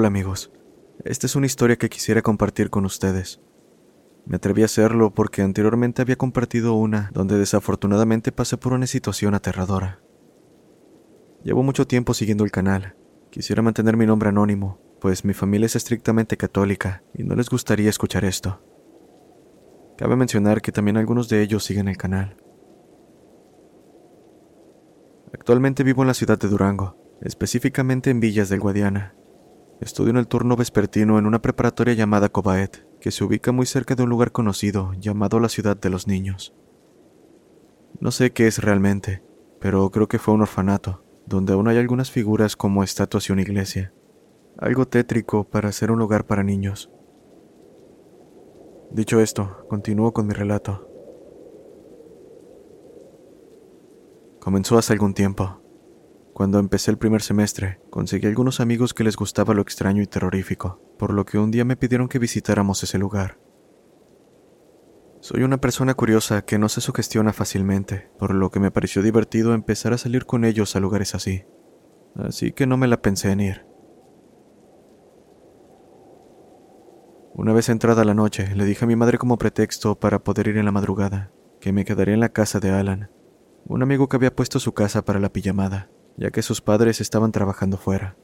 Hola amigos, esta es una historia que quisiera compartir con ustedes. Me atreví a hacerlo porque anteriormente había compartido una donde desafortunadamente pasé por una situación aterradora. Llevo mucho tiempo siguiendo el canal. Quisiera mantener mi nombre anónimo, pues mi familia es estrictamente católica y no les gustaría escuchar esto. Cabe mencionar que también algunos de ellos siguen el canal. Actualmente vivo en la ciudad de Durango, específicamente en Villas del Guadiana, Estudio en el turno vespertino en una preparatoria llamada Cobaet, que se ubica muy cerca de un lugar conocido llamado la Ciudad de los Niños. No sé qué es realmente, pero creo que fue un orfanato, donde aún hay algunas figuras como estatuas y una iglesia. Algo tétrico para ser un lugar para niños. Dicho esto, continúo con mi relato. Comenzó hace algún tiempo. Cuando empecé el primer semestre, conseguí algunos amigos que les gustaba lo extraño y terrorífico, por lo que un día me pidieron que visitáramos ese lugar. Soy una persona curiosa que no se sugestiona fácilmente, por lo que me pareció divertido empezar a salir con ellos a lugares así. Así que no me la pensé en ir. Una vez entrada la noche, le dije a mi madre como pretexto para poder ir en la madrugada, que me quedaría en la casa de Alan, un amigo que había puesto su casa para la pijamada ya que sus padres estaban trabajando fuera.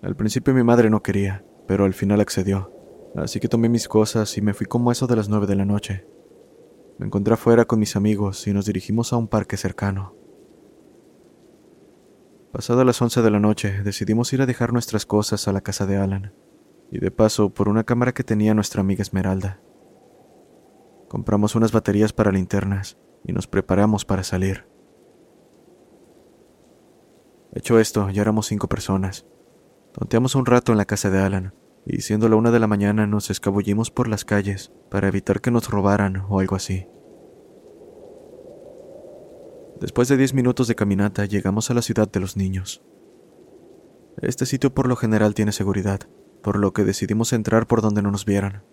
Al principio mi madre no quería, pero al final accedió, así que tomé mis cosas y me fui como eso de las nueve de la noche. Me encontré afuera con mis amigos y nos dirigimos a un parque cercano. Pasadas las once de la noche, decidimos ir a dejar nuestras cosas a la casa de Alan, y de paso por una cámara que tenía nuestra amiga Esmeralda. Compramos unas baterías para linternas y nos preparamos para salir. Hecho esto, ya éramos cinco personas. Tonteamos un rato en la casa de Alan, y siendo la una de la mañana nos escabullimos por las calles para evitar que nos robaran o algo así. Después de diez minutos de caminata llegamos a la ciudad de los niños. Este sitio por lo general tiene seguridad, por lo que decidimos entrar por donde no nos vieran.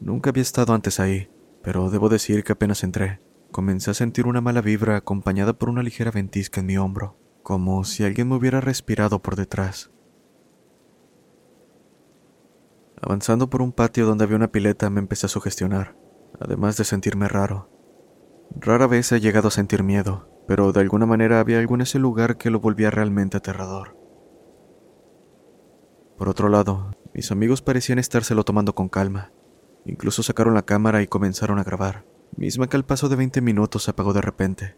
Nunca había estado antes ahí, pero debo decir que apenas entré, comencé a sentir una mala vibra acompañada por una ligera ventisca en mi hombro como si alguien me hubiera respirado por detrás. Avanzando por un patio donde había una pileta me empecé a sugestionar, además de sentirme raro. Rara vez he llegado a sentir miedo, pero de alguna manera había algo en ese lugar que lo volvía realmente aterrador. Por otro lado, mis amigos parecían estárselo tomando con calma. Incluso sacaron la cámara y comenzaron a grabar, misma que al paso de 20 minutos se apagó de repente.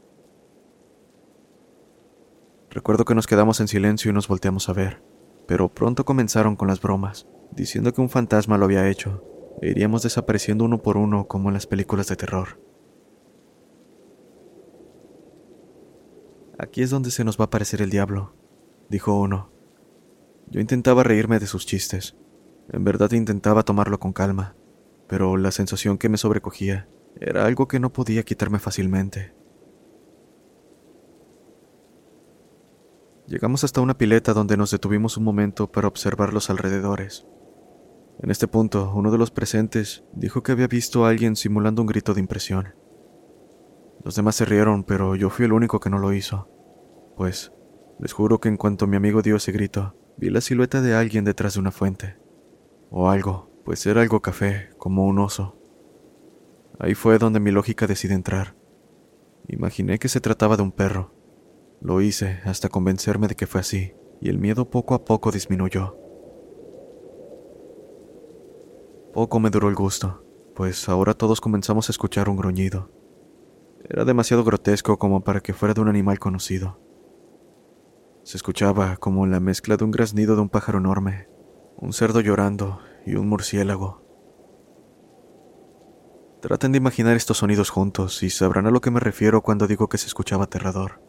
Recuerdo que nos quedamos en silencio y nos volteamos a ver, pero pronto comenzaron con las bromas, diciendo que un fantasma lo había hecho, e iríamos desapareciendo uno por uno como en las películas de terror. Aquí es donde se nos va a aparecer el diablo, dijo uno. Yo intentaba reírme de sus chistes. En verdad intentaba tomarlo con calma, pero la sensación que me sobrecogía era algo que no podía quitarme fácilmente. Llegamos hasta una pileta donde nos detuvimos un momento para observar los alrededores. En este punto, uno de los presentes dijo que había visto a alguien simulando un grito de impresión. Los demás se rieron, pero yo fui el único que no lo hizo. Pues, les juro que en cuanto mi amigo dio ese grito, vi la silueta de alguien detrás de una fuente. O algo, pues era algo café, como un oso. Ahí fue donde mi lógica decide entrar. Imaginé que se trataba de un perro, lo hice hasta convencerme de que fue así, y el miedo poco a poco disminuyó. Poco me duró el gusto, pues ahora todos comenzamos a escuchar un gruñido. Era demasiado grotesco como para que fuera de un animal conocido. Se escuchaba como la mezcla de un graznido de un pájaro enorme, un cerdo llorando y un murciélago. Traten de imaginar estos sonidos juntos y sabrán a lo que me refiero cuando digo que se escuchaba aterrador.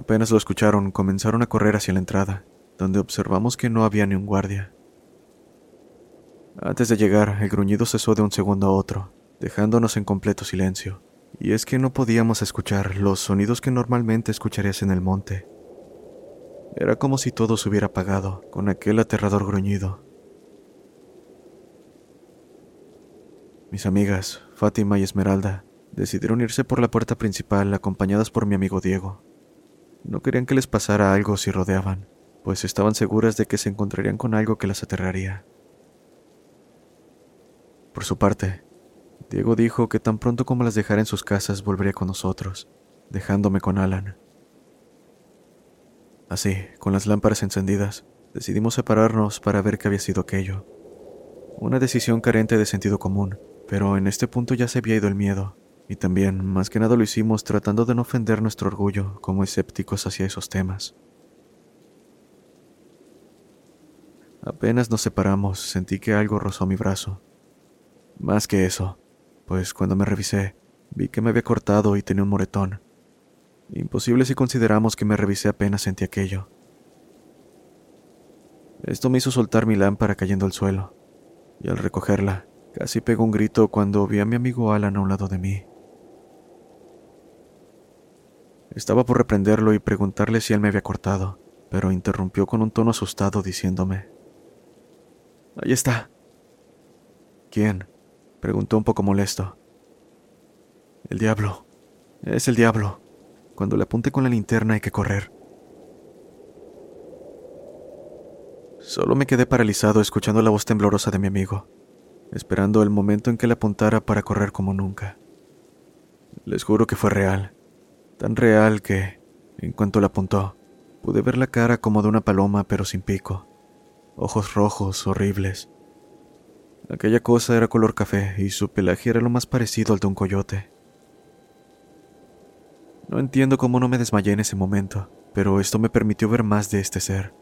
Apenas lo escucharon, comenzaron a correr hacia la entrada, donde observamos que no había ni un guardia. Antes de llegar, el gruñido cesó de un segundo a otro, dejándonos en completo silencio. Y es que no podíamos escuchar los sonidos que normalmente escucharías en el monte. Era como si todo se hubiera apagado con aquel aterrador gruñido. Mis amigas, Fátima y Esmeralda, decidieron irse por la puerta principal acompañadas por mi amigo Diego. No querían que les pasara algo si rodeaban, pues estaban seguras de que se encontrarían con algo que las aterraría. Por su parte, Diego dijo que tan pronto como las dejara en sus casas volvería con nosotros, dejándome con Alan. Así, con las lámparas encendidas, decidimos separarnos para ver qué había sido aquello. Una decisión carente de sentido común, pero en este punto ya se había ido el miedo, y también, más que nada lo hicimos tratando de no ofender nuestro orgullo como escépticos hacia esos temas. Apenas nos separamos, sentí que algo rozó mi brazo. Más que eso, pues cuando me revisé, vi que me había cortado y tenía un moretón. Imposible si consideramos que me revisé apenas sentí aquello. Esto me hizo soltar mi lámpara cayendo al suelo, y al recogerla, casi pegó un grito cuando vi a mi amigo Alan a un lado de mí. Estaba por reprenderlo y preguntarle si él me había cortado, pero interrumpió con un tono asustado diciéndome, Ahí está. ¿Quién? preguntó un poco molesto. El diablo. Es el diablo. Cuando le apunte con la linterna hay que correr. Solo me quedé paralizado escuchando la voz temblorosa de mi amigo, esperando el momento en que le apuntara para correr como nunca. Les juro que fue real tan real que, en cuanto la apuntó, pude ver la cara como de una paloma pero sin pico, ojos rojos, horribles. Aquella cosa era color café y su pelaje era lo más parecido al de un coyote. No entiendo cómo no me desmayé en ese momento, pero esto me permitió ver más de este ser.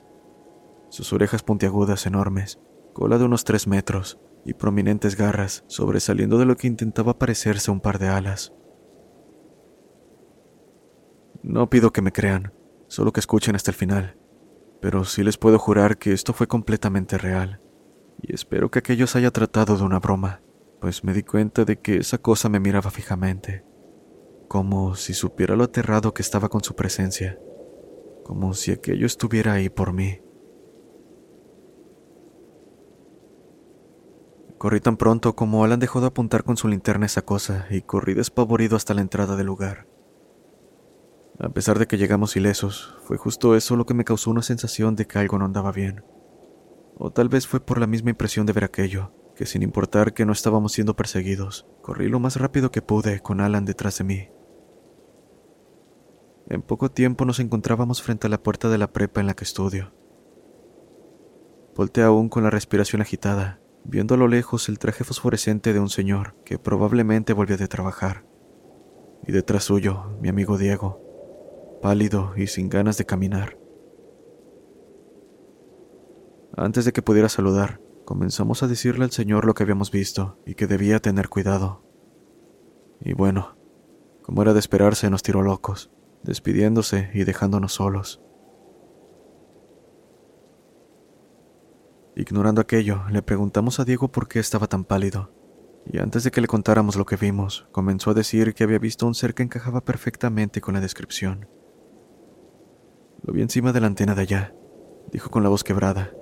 Sus orejas puntiagudas enormes, cola de unos tres metros y prominentes garras sobresaliendo de lo que intentaba parecerse un par de alas. No pido que me crean, solo que escuchen hasta el final, pero sí les puedo jurar que esto fue completamente real, y espero que aquello se haya tratado de una broma, pues me di cuenta de que esa cosa me miraba fijamente, como si supiera lo aterrado que estaba con su presencia, como si aquello estuviera ahí por mí. Corrí tan pronto como Alan dejó de apuntar con su linterna esa cosa y corrí despavorido hasta la entrada del lugar. A pesar de que llegamos ilesos, fue justo eso lo que me causó una sensación de que algo no andaba bien. O tal vez fue por la misma impresión de ver aquello, que sin importar que no estábamos siendo perseguidos, corrí lo más rápido que pude con Alan detrás de mí. En poco tiempo nos encontrábamos frente a la puerta de la prepa en la que estudio. Volté aún con la respiración agitada, viendo a lo lejos el traje fosforescente de un señor que probablemente volvió de trabajar. Y detrás suyo, mi amigo Diego, pálido y sin ganas de caminar. Antes de que pudiera saludar, comenzamos a decirle al señor lo que habíamos visto y que debía tener cuidado. Y bueno, como era de esperarse, nos tiró locos, despidiéndose y dejándonos solos. Ignorando aquello, le preguntamos a Diego por qué estaba tan pálido, y antes de que le contáramos lo que vimos, comenzó a decir que había visto un ser que encajaba perfectamente con la descripción. Lo vi encima de la antena de allá, dijo con la voz quebrada.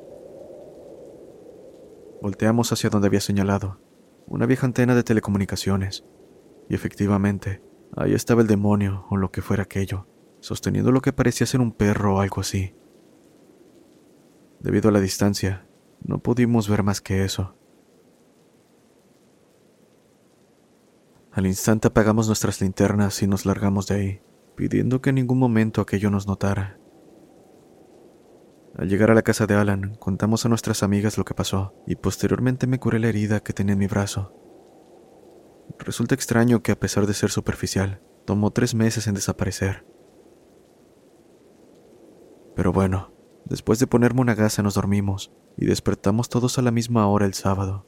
Volteamos hacia donde había señalado, una vieja antena de telecomunicaciones, y efectivamente, ahí estaba el demonio o lo que fuera aquello, sosteniendo lo que parecía ser un perro o algo así. Debido a la distancia, no pudimos ver más que eso. Al instante apagamos nuestras linternas y nos largamos de ahí, pidiendo que en ningún momento aquello nos notara. Al llegar a la casa de Alan, contamos a nuestras amigas lo que pasó y posteriormente me curé la herida que tenía en mi brazo. Resulta extraño que a pesar de ser superficial, tomó tres meses en desaparecer. Pero bueno, después de ponerme una gasa nos dormimos y despertamos todos a la misma hora el sábado.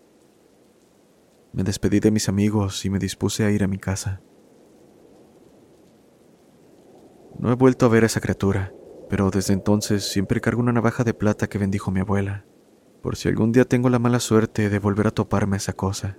Me despedí de mis amigos y me dispuse a ir a mi casa. No he vuelto a ver a esa criatura, pero desde entonces siempre cargo una navaja de plata que bendijo mi abuela, por si algún día tengo la mala suerte de volver a toparme esa cosa.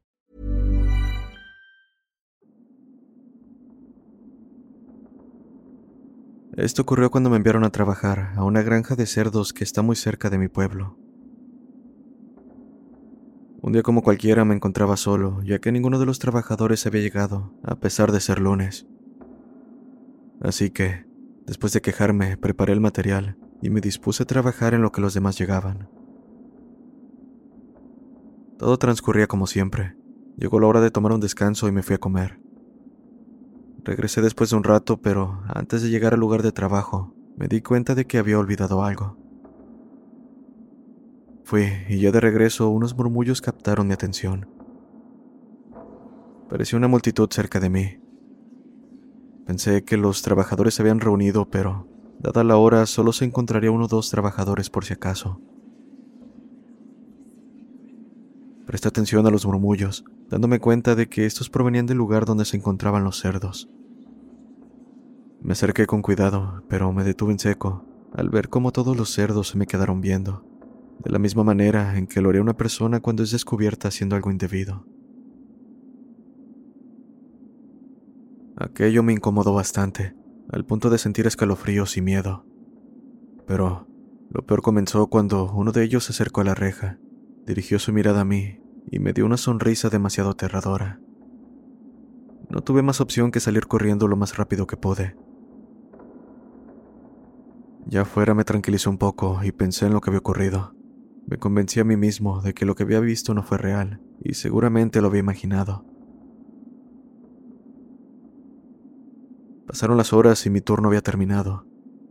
Esto ocurrió cuando me enviaron a trabajar a una granja de cerdos que está muy cerca de mi pueblo. Un día como cualquiera me encontraba solo, ya que ninguno de los trabajadores había llegado, a pesar de ser lunes. Así que, después de quejarme, preparé el material y me dispuse a trabajar en lo que los demás llegaban. Todo transcurría como siempre. Llegó la hora de tomar un descanso y me fui a comer. Regresé después de un rato, pero antes de llegar al lugar de trabajo, me di cuenta de que había olvidado algo. Fui, y ya de regreso unos murmullos captaron mi atención. Parecía una multitud cerca de mí. Pensé que los trabajadores se habían reunido, pero, dada la hora, solo se encontraría uno o dos trabajadores por si acaso. Presté atención a los murmullos, dándome cuenta de que estos provenían del lugar donde se encontraban los cerdos. Me acerqué con cuidado, pero me detuve en seco al ver cómo todos los cerdos se me quedaron viendo, de la misma manera en que lo haría una persona cuando es descubierta haciendo algo indebido. Aquello me incomodó bastante, al punto de sentir escalofríos y miedo. Pero lo peor comenzó cuando uno de ellos se acercó a la reja, dirigió su mirada a mí y me dio una sonrisa demasiado aterradora. No tuve más opción que salir corriendo lo más rápido que pude. Ya afuera me tranquilizó un poco y pensé en lo que había ocurrido. Me convencí a mí mismo de que lo que había visto no fue real y seguramente lo había imaginado. Pasaron las horas y mi turno había terminado.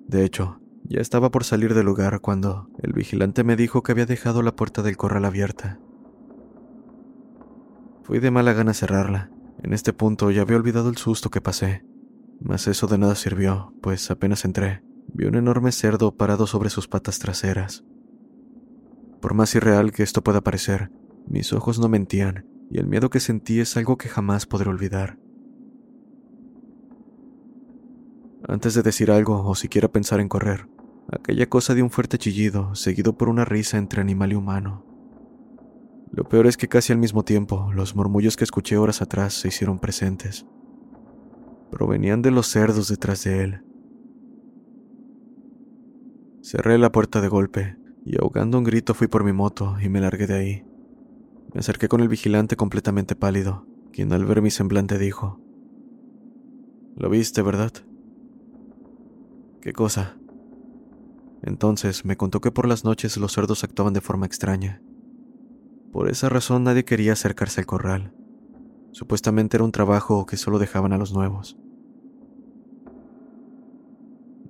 De hecho, ya estaba por salir del lugar cuando el vigilante me dijo que había dejado la puerta del corral abierta. Fui de mala gana a cerrarla. En este punto ya había olvidado el susto que pasé. Mas eso de nada sirvió, pues apenas entré, vi un enorme cerdo parado sobre sus patas traseras. Por más irreal que esto pueda parecer, mis ojos no mentían, y el miedo que sentí es algo que jamás podré olvidar. Antes de decir algo o siquiera pensar en correr, aquella cosa dio un fuerte chillido, seguido por una risa entre animal y humano. Lo peor es que casi al mismo tiempo, los murmullos que escuché horas atrás se hicieron presentes. Provenían de los cerdos detrás de él. Cerré la puerta de golpe y ahogando un grito fui por mi moto y me largué de ahí. Me acerqué con el vigilante completamente pálido, quien al ver mi semblante dijo, Lo viste, ¿verdad? ¿Qué cosa? Entonces me contó que por las noches los cerdos actuaban de forma extraña. Por esa razón nadie quería acercarse al corral. Supuestamente era un trabajo que solo dejaban a los nuevos.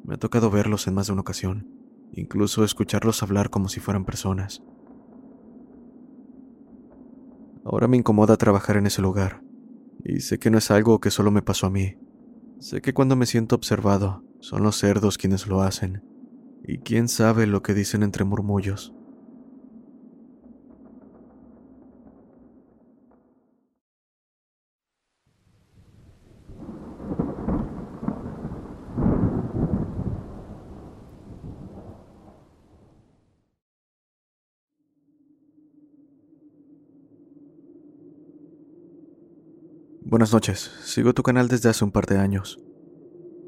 Me ha tocado verlos en más de una ocasión, incluso escucharlos hablar como si fueran personas. Ahora me incomoda trabajar en ese lugar, y sé que no es algo que solo me pasó a mí. Sé que cuando me siento observado, son los cerdos quienes lo hacen, y quién sabe lo que dicen entre murmullos. Buenas noches, sigo tu canal desde hace un par de años.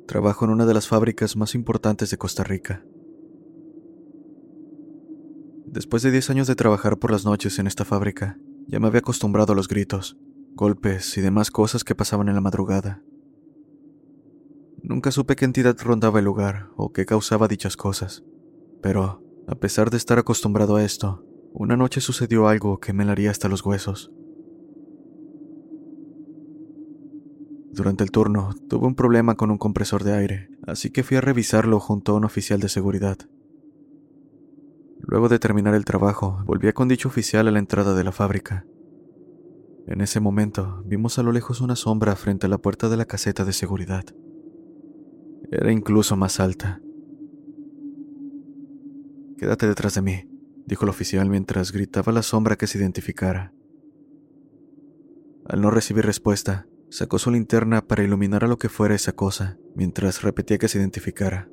Trabajo en una de las fábricas más importantes de Costa Rica. Después de 10 años de trabajar por las noches en esta fábrica, ya me había acostumbrado a los gritos, golpes y demás cosas que pasaban en la madrugada. Nunca supe qué entidad rondaba el lugar o qué causaba dichas cosas, pero, a pesar de estar acostumbrado a esto, una noche sucedió algo que me haría hasta los huesos. Durante el turno, tuve un problema con un compresor de aire, así que fui a revisarlo junto a un oficial de seguridad. Luego de terminar el trabajo, volví con dicho oficial a la entrada de la fábrica. En ese momento, vimos a lo lejos una sombra frente a la puerta de la caseta de seguridad. Era incluso más alta. Quédate detrás de mí, dijo el oficial mientras gritaba a la sombra que se identificara. Al no recibir respuesta, Sacó su linterna para iluminar a lo que fuera esa cosa, mientras repetía que se identificara.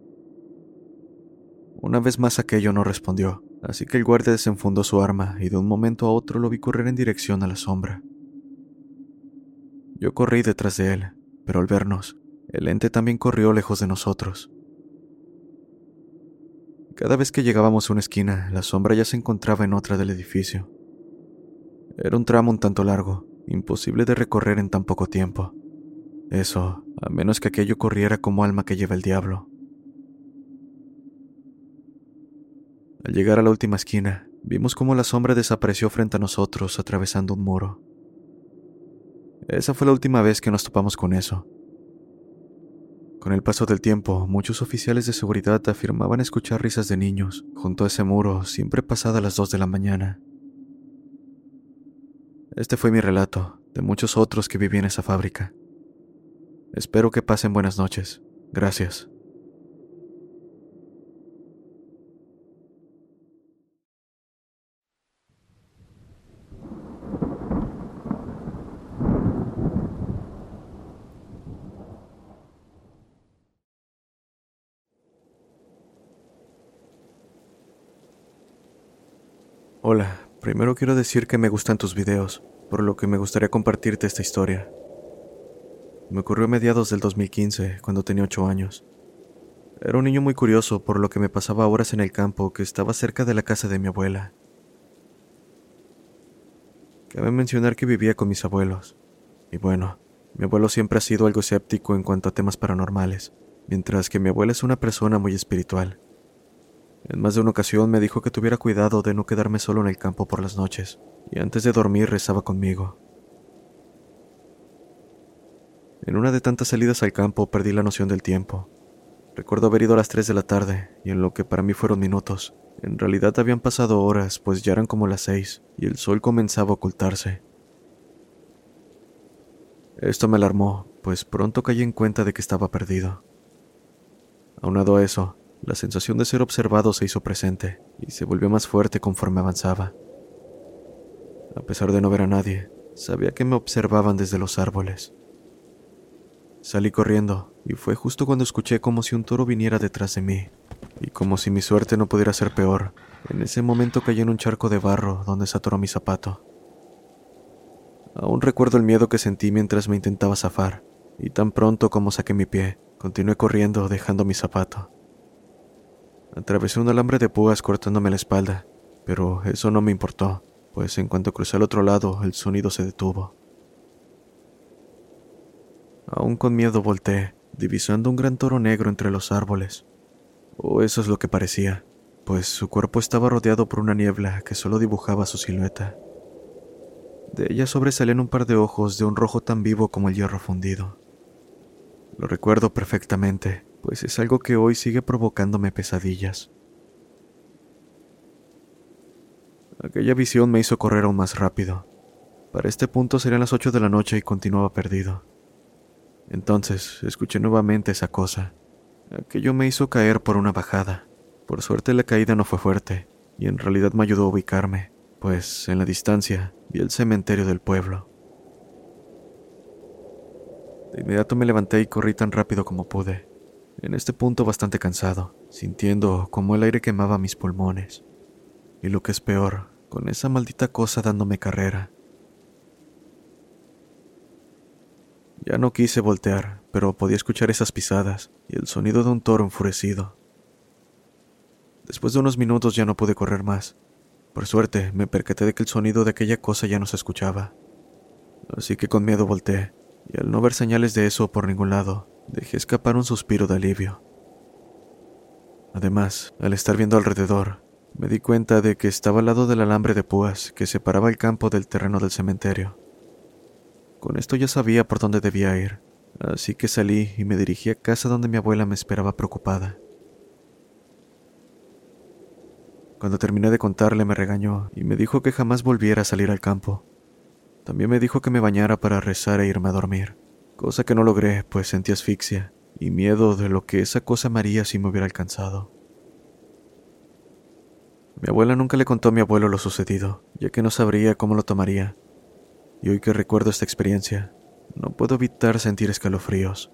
Una vez más aquello no respondió, así que el guardia desenfundó su arma y de un momento a otro lo vi correr en dirección a la sombra. Yo corrí detrás de él, pero al vernos, el ente también corrió lejos de nosotros. Cada vez que llegábamos a una esquina, la sombra ya se encontraba en otra del edificio. Era un tramo un tanto largo, imposible de recorrer en tan poco tiempo. Eso, a menos que aquello corriera como alma que lleva el diablo. Al llegar a la última esquina, vimos cómo la sombra desapareció frente a nosotros atravesando un muro. Esa fue la última vez que nos topamos con eso. Con el paso del tiempo, muchos oficiales de seguridad afirmaban escuchar risas de niños junto a ese muro siempre pasada las dos de la mañana. Este fue mi relato, de muchos otros que viví en esa fábrica. Espero que pasen buenas noches. Gracias. Hola, Primero quiero decir que me gustan tus videos, por lo que me gustaría compartirte esta historia. Me ocurrió a mediados del 2015, cuando tenía 8 años. Era un niño muy curioso, por lo que me pasaba horas en el campo que estaba cerca de la casa de mi abuela. Cabe mencionar que vivía con mis abuelos. Y bueno, mi abuelo siempre ha sido algo escéptico en cuanto a temas paranormales, mientras que mi abuela es una persona muy espiritual. En más de una ocasión me dijo que tuviera cuidado de no quedarme solo en el campo por las noches, y antes de dormir rezaba conmigo. En una de tantas salidas al campo perdí la noción del tiempo. Recuerdo haber ido a las 3 de la tarde, y en lo que para mí fueron minutos, en realidad habían pasado horas, pues ya eran como las seis, y el sol comenzaba a ocultarse. Esto me alarmó, pues pronto caí en cuenta de que estaba perdido. Aunado a eso, la sensación de ser observado se hizo presente y se volvió más fuerte conforme avanzaba. A pesar de no ver a nadie, sabía que me observaban desde los árboles. Salí corriendo y fue justo cuando escuché como si un toro viniera detrás de mí, y como si mi suerte no pudiera ser peor, en ese momento caí en un charco de barro donde se atoró mi zapato. Aún recuerdo el miedo que sentí mientras me intentaba zafar, y tan pronto como saqué mi pie, continué corriendo dejando mi zapato. Atravesé un alambre de púas cortándome la espalda, pero eso no me importó, pues en cuanto crucé al otro lado, el sonido se detuvo. Aún con miedo volteé, divisando un gran toro negro entre los árboles. O eso es lo que parecía, pues su cuerpo estaba rodeado por una niebla que solo dibujaba su silueta. De ella sobresalían un par de ojos de un rojo tan vivo como el hierro fundido. Lo recuerdo perfectamente, pues es algo que hoy sigue provocándome pesadillas. Aquella visión me hizo correr aún más rápido. Para este punto serían las 8 de la noche y continuaba perdido. Entonces escuché nuevamente esa cosa. Aquello me hizo caer por una bajada. Por suerte la caída no fue fuerte, y en realidad me ayudó a ubicarme, pues en la distancia vi el cementerio del pueblo. De inmediato me levanté y corrí tan rápido como pude, en este punto bastante cansado, sintiendo como el aire quemaba mis pulmones. Y lo que es peor, con esa maldita cosa dándome carrera. Ya no quise voltear, pero podía escuchar esas pisadas y el sonido de un toro enfurecido. Después de unos minutos ya no pude correr más. Por suerte, me percaté de que el sonido de aquella cosa ya no se escuchaba. Así que con miedo volteé, y al no ver señales de eso por ningún lado, dejé escapar un suspiro de alivio. Además, al estar viendo alrededor, me di cuenta de que estaba al lado del alambre de púas que separaba el campo del terreno del cementerio. Con esto ya sabía por dónde debía ir, así que salí y me dirigí a casa donde mi abuela me esperaba preocupada. Cuando terminé de contarle me regañó y me dijo que jamás volviera a salir al campo. También me dijo que me bañara para rezar e irme a dormir, cosa que no logré pues sentí asfixia y miedo de lo que esa cosa me haría si me hubiera alcanzado. Mi abuela nunca le contó a mi abuelo lo sucedido, ya que no sabría cómo lo tomaría, y hoy que recuerdo esta experiencia, no puedo evitar sentir escalofríos.